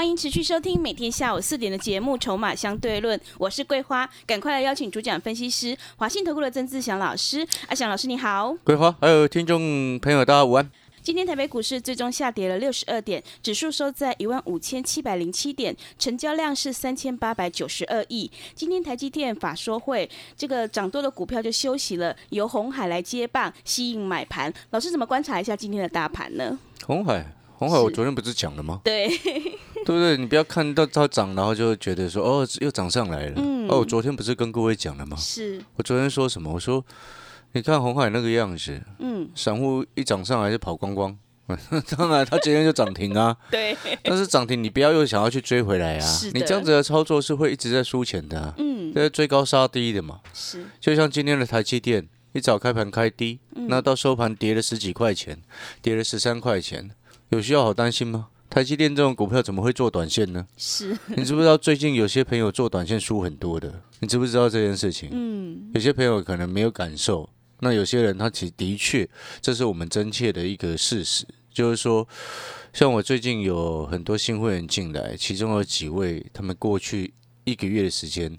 欢迎持续收听每天下午四点的节目《筹码相对论》，我是桂花，赶快来邀请主讲分析师华信投顾的曾志祥老师。阿祥老师你好，桂花还有听众朋友大家午安。今天台北股市最终下跌了六十二点，指数收在一万五千七百零七点，成交量是三千八百九十二亿。今天台积电法说会，这个涨多的股票就休息了，由红海来接棒吸引买盘。老师怎么观察一下今天的大盘呢？红海，红海，我昨天不是讲了吗？对，对不对？你不要看到它涨，然后就觉得说哦又涨上来了。嗯。哦，我昨天不是跟各位讲了吗？是。我昨天说什么？我说。你看红海那个样子，嗯，散户一涨上来就跑光光，当然他今天就涨停啊，对，但是涨停你不要又想要去追回来啊，你这样子的操作是会一直在输钱的，嗯，在追高杀低的嘛，是，就像今天的台积电，一早开盘开低，那到收盘跌了十几块钱，跌了十三块钱，有需要好担心吗？台积电这种股票怎么会做短线呢？是你知不知道最近有些朋友做短线输很多的？你知不知道这件事情？嗯，有些朋友可能没有感受。那有些人他其实的确，这是我们真切的一个事实，就是说，像我最近有很多新会员进来，其中有几位，他们过去一个月的时间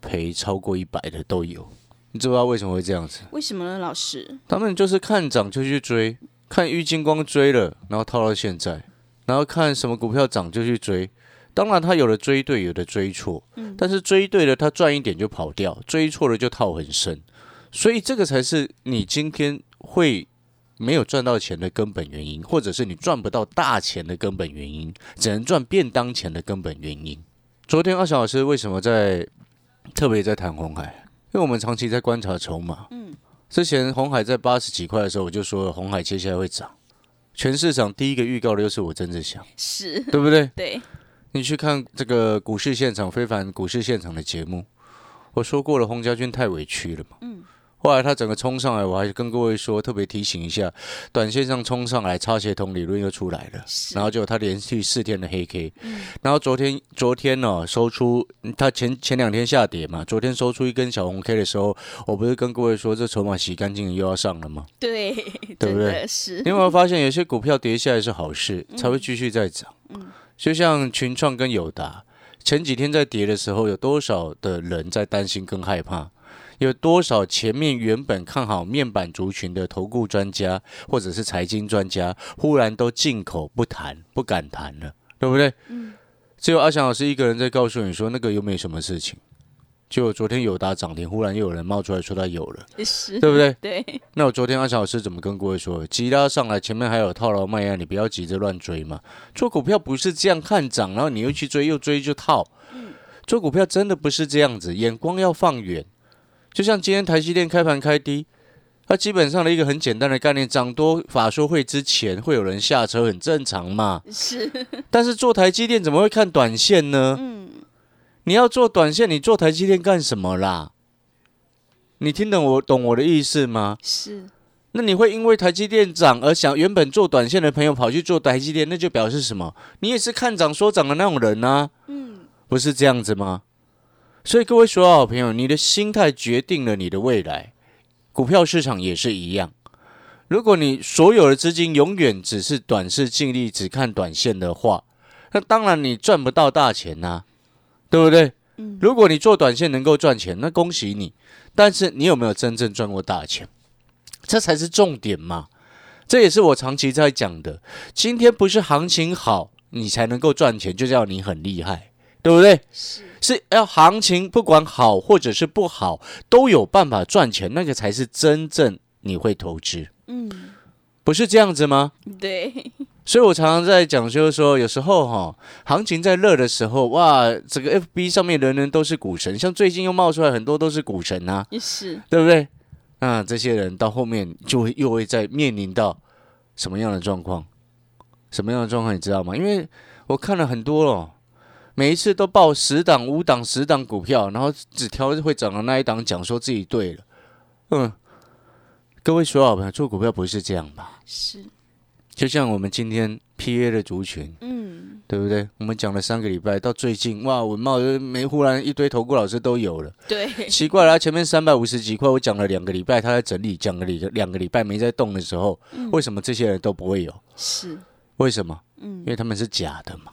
赔超过一百的都有。你知不知道为什么会这样子？为什么呢，老师？他们就是看涨就去追，看郁金光追了，然后套到现在，然后看什么股票涨就去追。当然，他有的追对，有的追错，嗯，但是追对了他赚一点就跑掉，追错了就套很深。所以这个才是你今天会没有赚到钱的根本原因，或者是你赚不到大钱的根本原因，只能赚便当钱的根本原因。昨天二小老师为什么在特别在谈红海？因为我们长期在观察筹码。嗯，之前红海在八十几块的时候，我就说红海接下来会涨。全市场第一个预告的又是我曾志祥，是对不对？对。你去看这个股市现场非凡股市现场的节目，我说过了，洪家军太委屈了嘛。嗯。后来他整个冲上来，我还跟各位说，特别提醒一下，短线上冲上来，差协同理论又出来了，然后就他连续四天的黑 K，然后昨天昨天呢收出，他前前两天下跌嘛，昨天收出一根小红 K 的时候，我不是跟各位说，这筹码洗干净又要上了吗？对，对不对？是。你有没有发现，有些股票跌下来是好事，才会继续再涨？嗯，就像群创跟友达，前几天在跌的时候，有多少的人在担心跟害怕？有多少前面原本看好面板族群的投顾专家或者是财经专家，忽然都进口不谈，不敢谈了，对不对？嗯。只有阿翔老师一个人在告诉你说，那个又没什么事情。就昨天有打涨停，忽然又有人冒出来说他有了，是，对不对？对。那我昨天阿翔老师怎么跟各位说？急拉上来，前面还有套牢卖压，你不要急着乱追嘛。做股票不是这样看涨，然后你又去追，又追就套。嗯。做股票真的不是这样子，眼光要放远。就像今天台积电开盘开低，它基本上的一个很简单的概念，涨多法说会之前会有人下车，很正常嘛。是。但是做台积电怎么会看短线呢？嗯。你要做短线，你做台积电干什么啦？你听懂我懂我的意思吗？是。那你会因为台积电涨而想原本做短线的朋友跑去做台积电，那就表示什么？你也是看涨说涨的那种人啊？嗯。不是这样子吗？所以各位所有好朋友，你的心态决定了你的未来。股票市场也是一样。如果你所有的资金永远只是短视、尽力只看短线的话，那当然你赚不到大钱呐，对不对？嗯。如果你做短线能够赚钱，那恭喜你。但是你有没有真正赚过大钱？这才是重点嘛。这也是我长期在讲的。今天不是行情好你才能够赚钱，就叫你很厉害，对不对？是。是要行情不管好或者是不好，都有办法赚钱，那个才是真正你会投资。嗯，不是这样子吗？对。所以我常常在讲，就是说，有时候哈，行情在热的时候，哇，这个 FB 上面人人都是股神，像最近又冒出来很多都是股神啊，是，对不对？那这些人到后面就会又会在面临到什么样的状况？什么样的状况你知道吗？因为我看了很多了。每一次都报十档、五档、十档股票，然后只挑会涨的那一档讲，说自己对了。嗯，各位所有好朋友，做股票不是这样吧？是，就像我们今天 P A 的族群，嗯，对不对？我们讲了三个礼拜，到最近哇，文茂没忽然一堆投顾老师都有了，对，奇怪了，前面三百五十几块，我讲了两个礼拜，他在整理，讲了两个两个礼拜没在动的时候，为什么这些人都不会有？是，为什么？嗯因，为他们是假的嘛，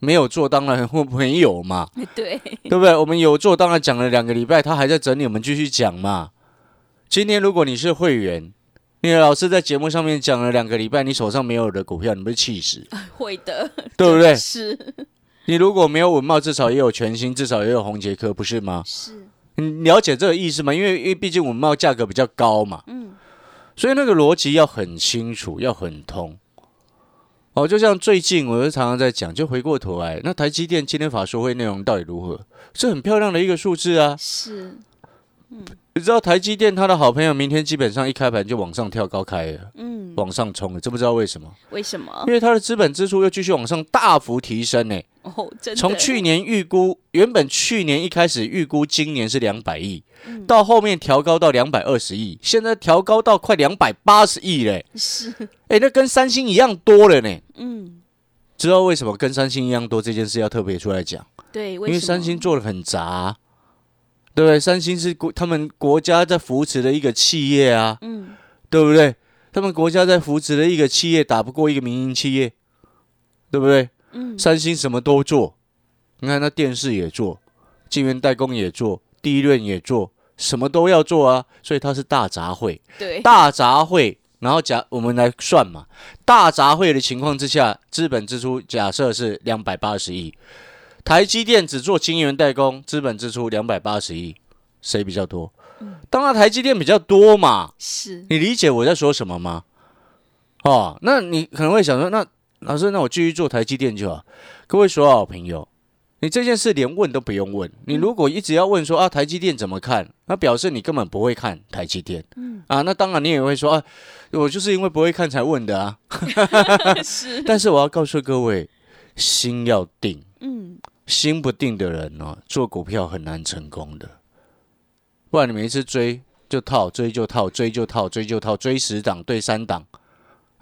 没有做当然会没有嘛，对，对不对？我们有做当然讲了两个礼拜，他还在整理，我们继续讲嘛。今天如果你是会员，你的老师在节目上面讲了两个礼拜，你手上没有的股票，你不是气死？会的，对不对是你如果没有文茂，至少也有全新，至少也有红杰科，不是吗？是，你了解这个意思吗？因为因为毕竟文茂价格比较高嘛，嗯，所以那个逻辑要很清楚，要很通。哦，就像最近我就常常在讲，就回过头来，那台积电今天法说会内容到底如何？是很漂亮的一个数字啊。是，嗯你知道台积电它的好朋友明天基本上一开盘就往上跳高开了，嗯，往上冲了，知不知道为什么？为什么因？为它的资本支出又继续往上大幅提升呢。哦，真的，从去年预估，原本去年一开始预估今年是两百亿，嗯到后面调高到两百二十亿，现在调高到快两百八十亿嘞。是，哎，那跟三星一样多了呢。嗯，知道为什么跟三星一样多这件事要特别出来讲？对，因为三星做的很杂，对不对？三星是国他们国家在扶持的一个企业啊，嗯，对不对？他们国家在扶持的一个企业，打不过一个民营企业，对不对？嗯，三星什么都做，你看那电视也做，晶圆代工也做，第一轮也做，什么都要做啊，所以它是大杂烩。对，大杂烩，然后假我们来算嘛，大杂烩的情况之下，资本支出假设是两百八十亿，台积电只做晶圆代工，资本支出两百八十亿，谁比较多？当然台积电比较多嘛，是，你理解我在说什么吗？哦，那你可能会想说，那老师，那我继续做台积电就好。各位所有好朋友，你这件事连问都不用问。你如果一直要问说啊，台积电怎么看，那表示你根本不会看台积电。嗯啊，那当然你也会说啊，我就是因为不会看才问的啊。是，但是我要告诉各位，心要定，嗯，心不定的人哦、做股票很难成功的。不然你每一次追就套，追就套，追就套，追就套，追十档对三档，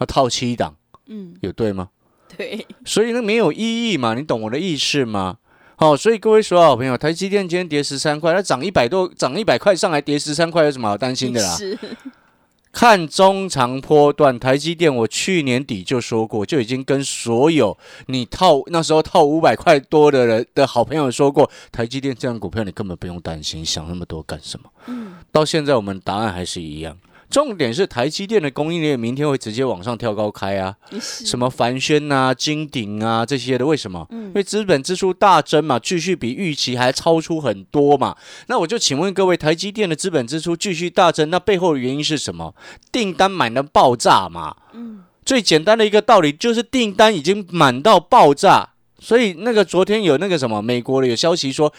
要套七档，嗯，有对吗？对，所以那没有意义嘛，你懂我的意思吗？好、所以各位所有好朋友，台积电今天跌十三块，它涨一百多，涨一百块上来跌十三块，有什么好担心的啦？是，看中长波段，台积电我去年底就说过，就已经跟所有你套那时候套五百块多的人的好朋友说过，台积电这样股票你根本不用担心，想那么多干什么？嗯，到现在我们答案还是一样，重点是台积电的供应链明天会直接往上跳高开啊，什么凡轩啊、金鼎啊这些的，为什么？嗯因为资本支出大增嘛，继续比预期还超出很多嘛。那我就请问各位，台积电的资本支出继续大增，那背后的原因是什么？订单满的爆炸嘛。嗯，最简单的一个道理就是订单已经满到爆炸，所以那个昨天有那个什么美国的有消息说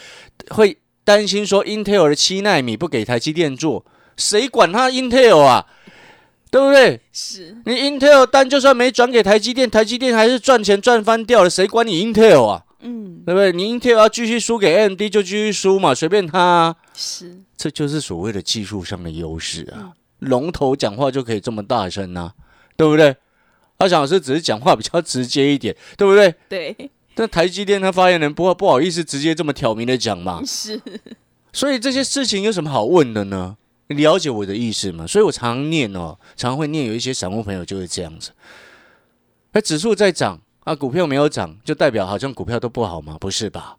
会担心说 Intel 的七纳米不给台积电做，谁管他 Intel 啊？对不对？是，你 Intel 单就算没转给台积电，台积电还是赚钱赚翻掉了，谁管你 Intel 啊？嗯，对不对？你 Intel 要继续输给 AMD 就继续输嘛，随便他、啊。是，这就是所谓的技术上的优势啊。龙头讲话就可以这么大声啊，对不对？阿翔老师只是讲话比较直接一点，对不对？对，但台积电他发言人不不好意思直接这么挑明的讲嘛，是，所以这些事情有什么好问的呢？你了解我的意思吗？所以我常常念哦，常常会念有一些散户朋友就会这样子。那指数在涨啊，股票没有涨，就代表好像股票都不好吗？不是吧？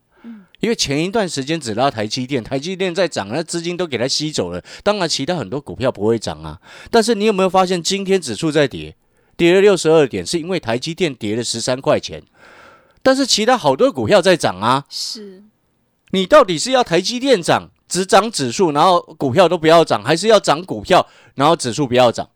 因为前一段时间只拉台积电，台积电在涨，那资金都给它吸走了。当然，其他很多股票不会涨啊。但是你有没有发现，今天指数在跌，跌了六十二点，是因为台积电跌了十三块钱。但是其他好多股票在涨啊。是，你到底是要台积电涨，只涨指数，然后股票都不要涨，还是要涨股票，然后指数不要涨？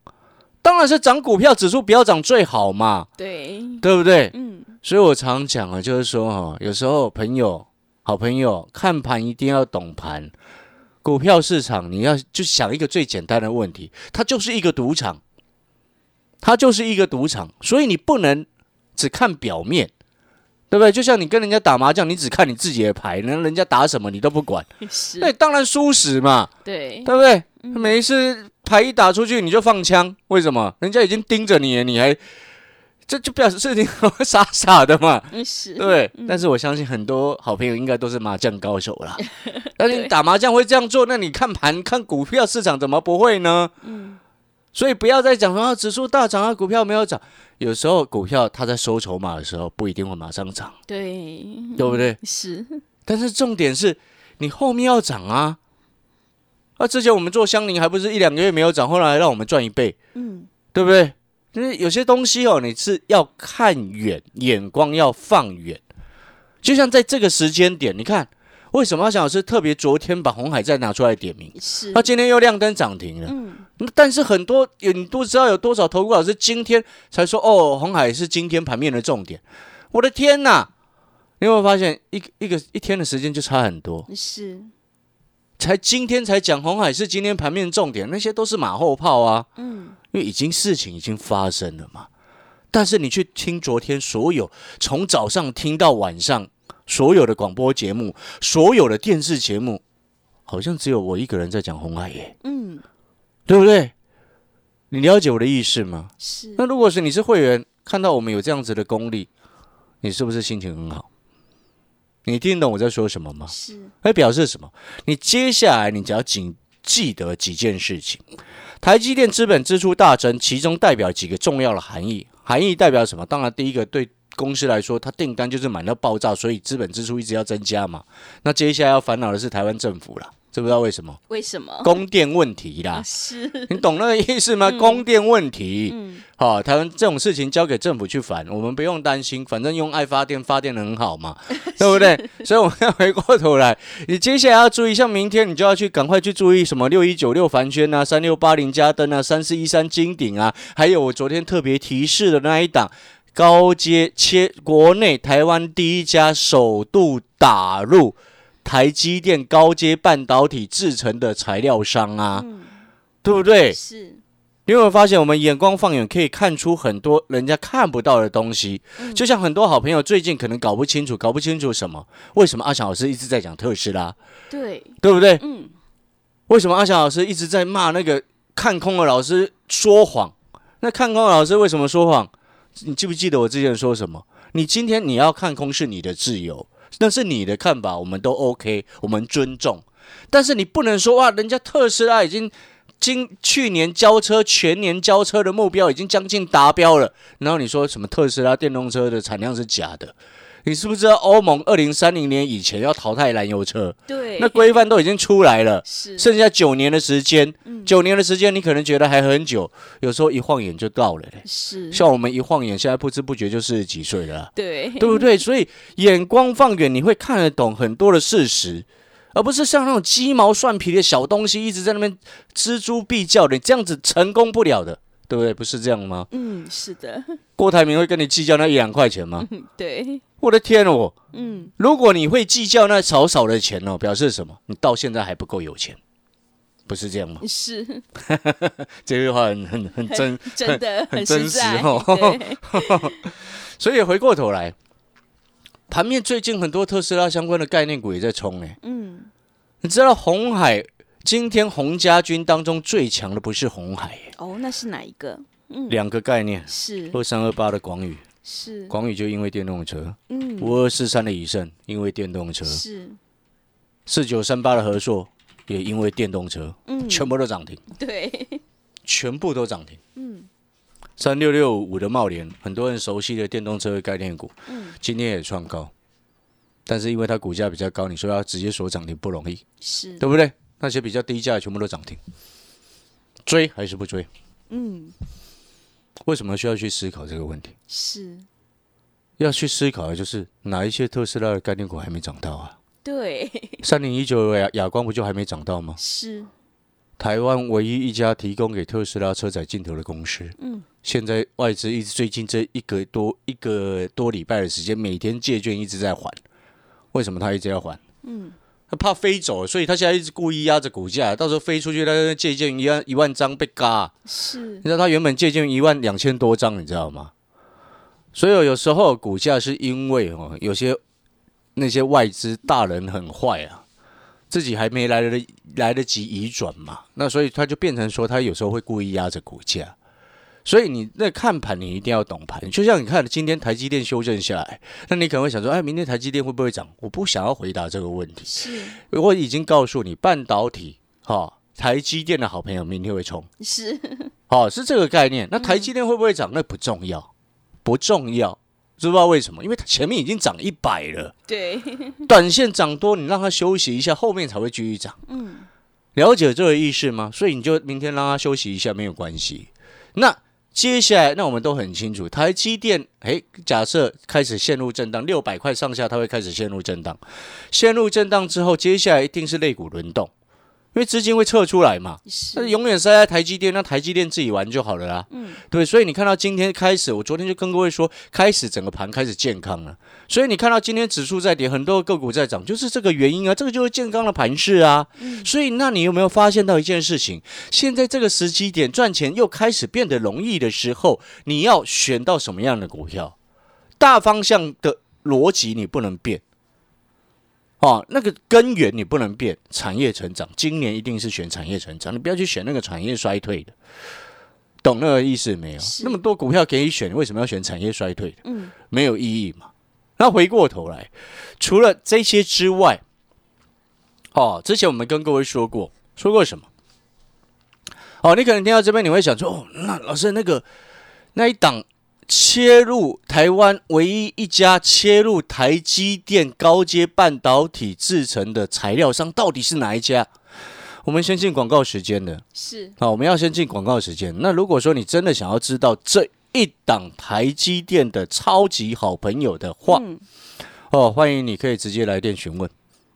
当然是涨股票，指数不要涨最好嘛，对，对不对？嗯，所以我常讲啊，就是说哈，有时候朋友、好朋友看盘一定要懂盘。股票市场你要就想一个最简单的问题，它就是一个赌场，它就是一个赌场，所以你不能只看表面，对对不对？就像你跟人家打麻将，你只看你自己的牌，那人家打什么你都不管，是，那当然输死嘛，对，对不对？每一次牌一打出去你就放枪，为什么？人家已经盯着你了，你还这就表示你傻傻的嘛，对。但是我相信很多好朋友应该都是麻将高手啦。那你打麻将会这样做，那你看盘看股票市场怎么不会呢？嗯。所以不要再讲说啊，指数大涨啊，股票没有涨。有时候股票它在收筹码的时候不一定会马上涨，对，对不对？是。但是重点是你后面要涨啊。那之前我们做香菱还不是一两个月没有涨，后来让我们赚一倍，嗯，对不对？就是有些东西哦，你是要看远，眼光要放远。就像在这个时间点，你看为什么阿翔老师特别昨天把红海再拿出来点名，是，他今天又亮灯涨停了，嗯。但是很多有你都知道有多少投顾老师今天才说哦，红海是今天盘面的重点。我的天哪！你有没有发现一一个一天的时间就差很多？是。才今天才讲红海是今天盘面重点，那些都是马后炮啊。嗯，因为已经事情已经发生了嘛。但是你去听昨天所有从早上听到晚上所有的广播节目、所有的电视节目，好像只有我一个人在讲红海耶。嗯，对不对？你了解我的意思吗？是。那如果是你是会员，看到我们有这样子的功力，你是不是心情很好？你听懂我在说什么吗？是，那，表示什么？你接下来你只要仅记得几件事情。台积电资本支出大增，其中代表几个重要的含义。含义代表什么？当然，第一个对公司来说，它订单就是满到爆炸，所以资本支出一直要增加嘛。那接下来要烦恼的是台湾政府了。知不知道为什么？为什么？供电问题啦，是你懂那个意思吗？供电问题，嗯，好，台湾这种事情交给政府去烦，我们不用担心，反正用爱发电，发电的很好嘛，对不对？所以我们要回过头来，你接下来要注意，像明天你就要去赶快去注意什么六一九六凡轩啊，三六八零加登啊，三四一三金鼎啊，还有我昨天特别提示的那一档高阶切国内台湾第一家首度打入。台积电高阶半导体制成的材料商啊，对不对？是。你有没有发现，我们眼光放远，可以看出很多人家看不到的东西？就像很多好朋友最近可能搞不清楚，搞不清楚什么？为什么阿翔老师一直在讲特斯拉？对，对不对？嗯。为什么阿翔老师一直在骂那个看空的老师说谎？那看空的老师为什么说谎？你记不记得我之前说什么？你今天你要看空是你的自由。那是你的看法，我们都 OK，我们尊重。但是你不能说哇，人家特斯拉已经今去年交车全年交车的目标已经将近达标了，然后你说什么特斯拉电动车的产量是假的？你是不是知道欧盟二零三零年以前要淘汰燃油车？对，那规范都已经出来了，是剩下九年的时间。九年的时间，你可能觉得还很久，有时候一晃眼就到了嘞。是，像我们一晃眼，现在不知不觉就四十几岁了。对，对不对？所以眼光放远，你会看得懂很多的事实，而不是像那种鸡毛蒜皮的小东西一直在那边锱铢必较的，这样子成功不了的。对不对？不是这样吗？嗯，是的。郭台铭会跟你计较那一两块钱吗？对。我的天哦！嗯，如果你会计较那少少的钱哦，表示什么？你到现在还不够有钱，不是这样吗？是。这句话很很很真，真的很真实哦。所以回过头来，盘面最近很多特斯拉相关的概念股也在冲哎。嗯。你知道红海？今天洪家军当中最强的不是红海哦，那是哪一个？嗯，两个概念是。二三二八的广宇。是。广宇就因为电动车，嗯，五二四三的以盛因为电动车。是。四九三八的和硕也因为电动车，嗯，全部都涨停，对，全部都涨停，嗯，三六六五的茂联很多人熟悉的电动车概念股，嗯，今天也创高，但是因为它股价比较高，你说要直接锁涨停不容易，是。对不对？那些比较低价全部都涨停，追还是不追？嗯，为什么需要去思考这个问题？是要去思考的就是哪一些特斯拉的概念股还没涨到啊？对，三零一九亚亚光不就还没涨到吗？是台湾唯一一家提供给特斯拉车载镜头的公司。嗯，现在外资一直最近这一个多一个多礼拜的时间，每天借券一直在还，为什么他一直要还？嗯。他怕飞走，所以他现在一直故意压着股价，到时候飞出去，他借券一万一万张被嘎。是，你知道他原本借券一万两千多张，你知道吗？所以有时候股价是因为哦，有些那些外资大人很坏啊，自己还没来得来得及移转嘛，那所以他就变成说，他有时候会故意压着股价。所以你那看盘，你一定要懂盘。就像你看今天台积电修正下来，那你可能会想说，哎，明天台积电会不会涨？我不想要回答这个问题。是，我已经告诉你，半导体哈，台积电的好朋友明天会冲。是，好，是这个概念。那台积电会不会涨？那不重要，不重要。知不知道为什么？因为它前面已经涨一百了。对，短线涨多，你让它休息一下，后面才会继续涨。嗯，了解这个意思吗？所以你就明天让它休息一下，没有关系。那。接下来，那我们都很清楚，台积电，诶，假设开始陷入震荡，六百块上下，它会开始陷入震荡。陷入震荡之后，接下来一定是肋骨轮动。因为资金会撤出来嘛，那永远塞在台积电，那台积电自己玩就好了啦。嗯，对，所以你看到今天开始，我昨天就跟各位说，开始整个盘开始健康了。所以你看到今天指数在跌，很多个股在涨，就是这个原因啊。这个就是健康的盘势啊。所以，那你有没有发现到一件事情？现在这个时机点赚钱又开始变得容易的时候，你要选到什么样的股票？大方向的逻辑你不能变。哦，那个根源你不能变，产业成长，今年一定是选产业成长，你不要去选那个产业衰退的，懂那个意思没有？那么多股票可以选，为什么要选产业衰退的？嗯，没有意义嘛。那回过头来，除了这些之外，哦，之前我们跟各位说过，说过什么？哦，你可能听到这边你会想说，哦，那老师那个那一档。切入台湾唯一一家切入台积电高阶半导体制成的材料商，到底是哪一家？我们先进广告时间的，是好，我们要先进广告时间。那如果说你真的想要知道这一档台积电的超级好朋友的话，哦，欢迎你可以直接来电询问，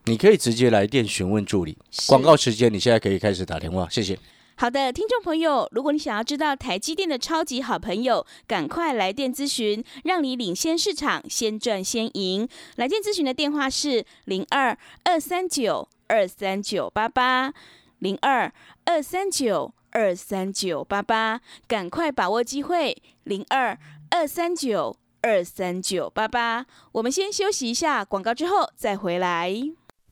你可以直接来电询问助理。广告时间，你现在可以开始打电话，谢谢。好的，听众朋友，如果你想要知道台积电的超级好朋友，赶快来电咨询，让你领先市场，先赚先赢。来电咨询的电话是零二二三九二三九八八零二二三九二三九八八，赶快把握机会，零二二三九二三九八八。我们先休息一下广告，之后再回来。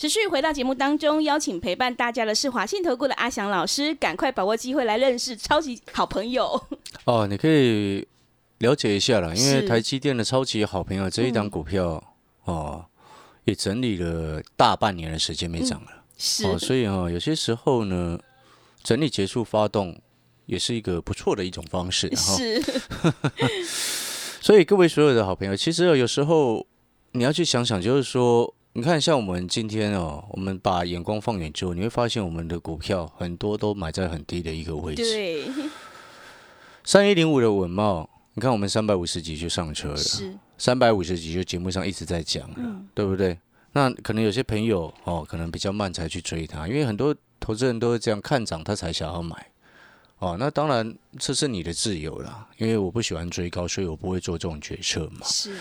持续回到节目当中，邀请陪伴大家的是华信投顾的阿翔老师，赶快把握机会来认识超级好朋友。哦，你可以了解一下了，因为台积电的超级好朋友这一档股票哦，也整理了大半年的时间没涨了，是哦，所以哦，有些时候呢，整理结束发动也是一个不错的一种方式，是。所以各位所有的好朋友，其实有时候你要去想想，就是说。你看，像我们今天哦，我们把眼光放远之后，你会发现我们的股票很多都买在很低的一个位置。对，三一零五的稳茂，你看我们三百五十几就上车了，是三百五十几就节目上一直在讲了，对不对？那可能有些朋友哦，可能比较慢才去追它，因为很多投资人都是这样看涨他才想要买。哦，那当然这是你的自由啦，因为我不喜欢追高，所以我不会做这种决策嘛。是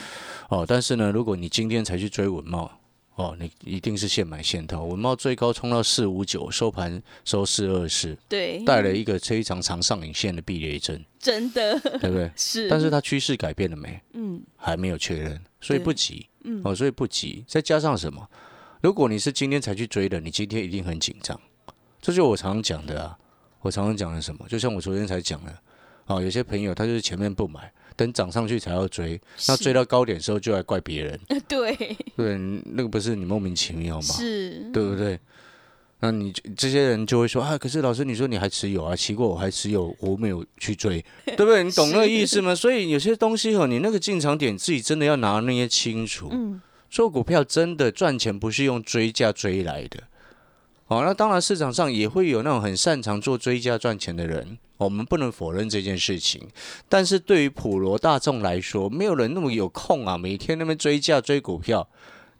哦，但是呢，如果你今天才去追文茂，哦，你一定是现买现套。文茂最高冲到四五九，收盘收四二四，对，带了一个非常长上影线的避雷针，真的，对不对？是，但是它趋势改变了没？嗯，还没有确认，所以不急。嗯，哦，所以不急。再加上什么？如果你是今天才去追的，你今天一定很紧张。这就我常常讲的啊，我常常讲的什么？就像我昨天才讲的，哦，有些朋友他就是前面不买。等涨上去才要追，那追到高点的时候就来怪别人。对 对，那个不是你莫名其妙吗？是，对不对？那你这些人就会说啊，可是老师你说你还持有啊？奇怪，我还持有，我没有去追，对不对？你懂那个意思吗？所以有些东西哦，你那个进场点自己真的要拿捏清楚。嗯，做股票真的赚钱不是用追价追来的。好，那当然市场上也会有那种很擅长做追加赚钱的人，我们不能否认这件事情。但是对于普罗大众来说，没有人那么有空啊，每天那边追价追股票，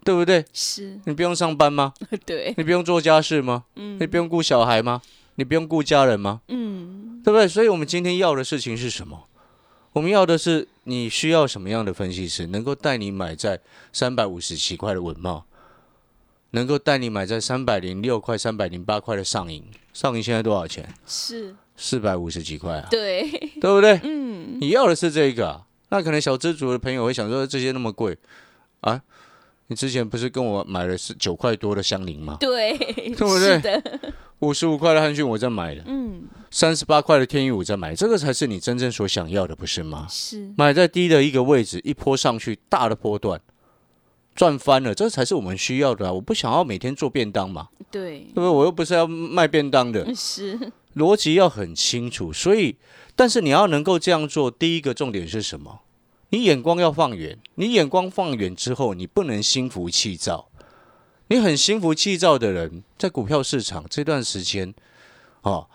对不对？是，你不用上班吗？对，你不用做家事吗？嗯，你不用顾小孩吗？你不用顾家人吗？嗯，对不对？所以我们今天要的事情是什么？我们要的是你需要什么样的分析师，能够带你买在三百五十七块的文茂，能够带你买在三百零六块、三百零八块的上影。上影现在多少钱？是，四百五十几块啊，对，对不对？嗯，你要的是这个、啊，那可能小资族的朋友会想说，这些那么贵。啊？你之前不是跟我买了是九块多的香菱吗？对，对不对？五十五块的汉逊我在买的，嗯，三十八块的天宇我在买，这个才是你真正所想要的，不是吗？是，买在低的一个位置，一波上去，大的波段赚翻了，这才是我们需要的啊！我不想要每天做便当嘛，对对，不对？我又不是要卖便当的，是，逻辑要很清楚。所以，但是你要能够这样做，第一个重点是什么？你眼光要放远。你眼光放远之后，你不能心浮气躁。你很心浮气躁的人，在股票市场这段时间，哦，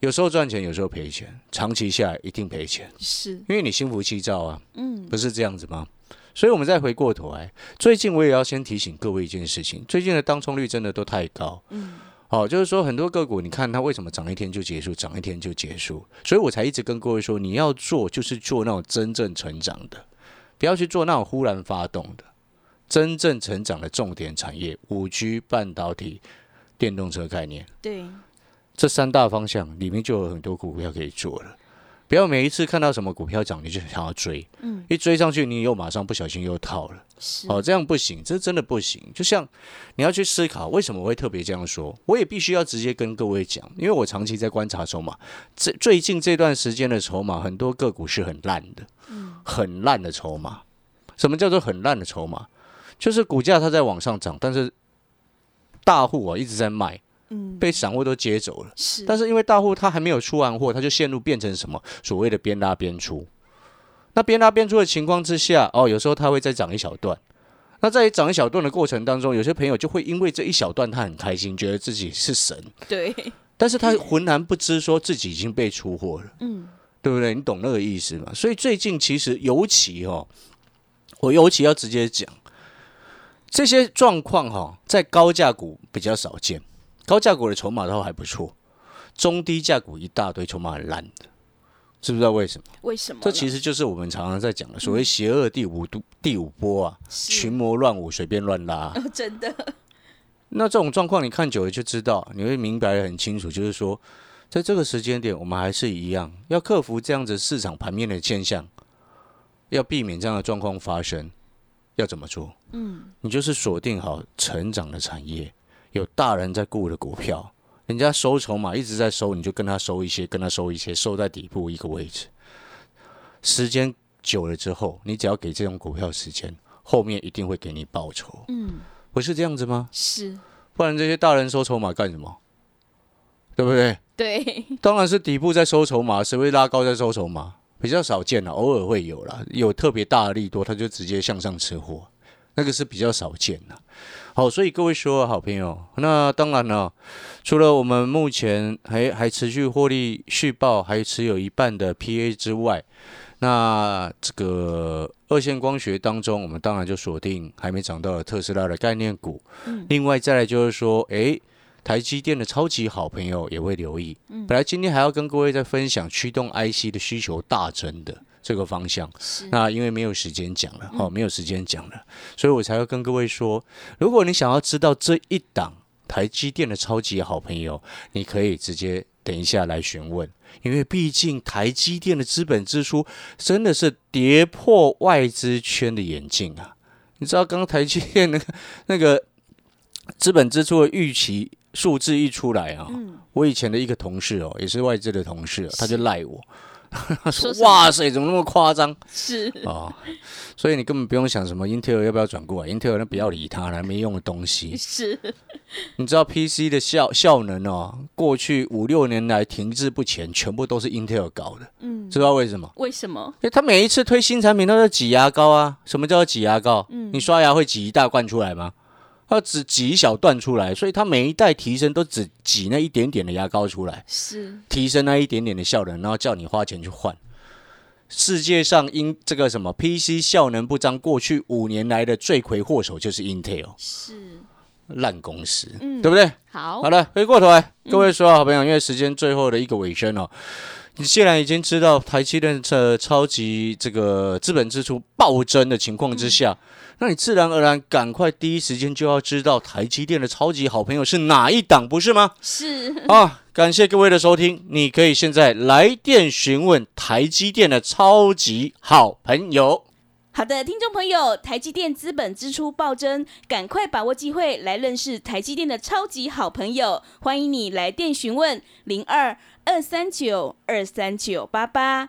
有时候赚钱，有时候赔钱，长期下来一定赔钱。是，因为你心浮气躁啊，嗯，不是这样子吗？所以，我们再回过头来，最近我也要先提醒各位一件事情：最近的当冲率真的都太高。嗯，好、就是说很多个股，你看它为什么涨一天就结束，涨一天就结束？所以我才一直跟各位说，你要做就是做那种真正成长的，不要去做那种忽然发动的。真正成长的重点产业，五 G、半导体、电动车概念，对，这三大方向里面就有很多股票可以做了。不要每一次看到什么股票涨，你就想要追，嗯，一追上去，你又马上不小心又套了。是，哦，这样不行，这真的不行。就像你要去思考，为什么我会特别这样说？我也必须要直接跟各位讲，因为我长期在观察筹码，这最近这段时间的筹码，很多个股是很烂的，很烂的筹码。什么叫做很烂的筹码？就是股价它在往上涨，但是大户啊一直在卖，嗯，被散户都接走了。是，但是因为大户他还没有出完货，他就陷入变成什么所谓的边拉边出。那边拉边出的情况之下，哦，有时候它会再涨一小段。那在涨一小段的过程当中，有些朋友就会因为这一小段他很开心，觉得自己是神，对，但是他浑然不知说自己已经被出货了，嗯，对不对？你懂那个意思吗？所以最近其实尤其哦，我尤其要直接讲这些状况哈、在高价股比较少见，高价股的筹码都还不错，中低价股一大堆筹码很烂的，知不知道为什么？为什么呢？这其实就是我们常常在讲的所谓邪恶第五度第五波啊，群魔乱舞，随便乱拉。真的，那这种状况你看久了就知道，你会明白的很清楚，就是说，在这个时间点，我们还是一样要克服这样子市场盘面的现象，要避免这样的状况发生，要怎么做？嗯，你就是锁定好成长的产业，有大人在顾的股票，人家收筹码一直在收，你就跟他收一些，跟他收一些，收在底部一个位置。时间久了之后，你只要给这种股票时间，后面一定会给你报酬。嗯，不是这样子吗？是，不然这些大人收筹码干什么？对不对？对，当然是底部在收筹码，谁会拉高在收筹码？比较少见了，偶尔会有啦，有特别大的利多，他就直接向上吃货，那个是比较少见的。好，所以各位所有好朋友，那当然了，除了我们目前还还持续获利续报，还持有一半的 PA 之外，那这个二线光学当中，我们当然就锁定还没涨到的特斯拉的概念股。嗯另外再来就是说，诶，台积电的超级好朋友也会留意。嗯本来今天还要跟各位在分享驱动 IC 的需求大增的这个方向，那因为没有时间讲了，哦，没有时间讲了，所以我才会跟各位说，如果你想要知道这一档台积电的超级好朋友，你可以直接等一下来询问，因为毕竟台积电的资本支出真的是跌破外资圈的眼镜啊！你知道刚刚台积电那个 那个资本支出的预期数字一出来啊，嗯，我以前的一个同事哦，也是外资的同事、哦，他就赖我，他 说说：“哇塞，怎么那么夸张是，哦？”所以你根本不用想什么 Intel 要不要转过来，Intel 那不要理它了，没用的东西。是，你知道 PC 的效效能哦，过去五六年来停滞不前，全部都是 Intel 搞的，嗯，知道为什么？为什么？因为他每一次推新产品都是挤牙膏啊。什么叫挤牙膏？嗯你刷牙会挤一大罐出来吗？它只挤一小段出来，所以它每一代提升都只挤那一点点的牙膏出来，是。提升那一点点的效能，然后叫你花钱去换。世界上因这个什么 PC 效能不彰，过去五年来的罪魁祸首就是 Intel 是，烂公司，嗯对不对？好。好，了，回过头来，各位所有好朋友，因为时间最后的一个尾声哦，你既然已经知道台积电这超级这个资本支出暴增的情况之下，那你自然而然赶快第一时间就要知道台积电的超级好朋友是哪一档，不是吗？是啊，感谢各位的收听，你可以现在来电询问台积电的超级好朋友。好的，听众朋友，台积电资本支出暴增，赶快把握机会来认识台积电的超级好朋友。欢迎你来电询问零二二三九二三九八八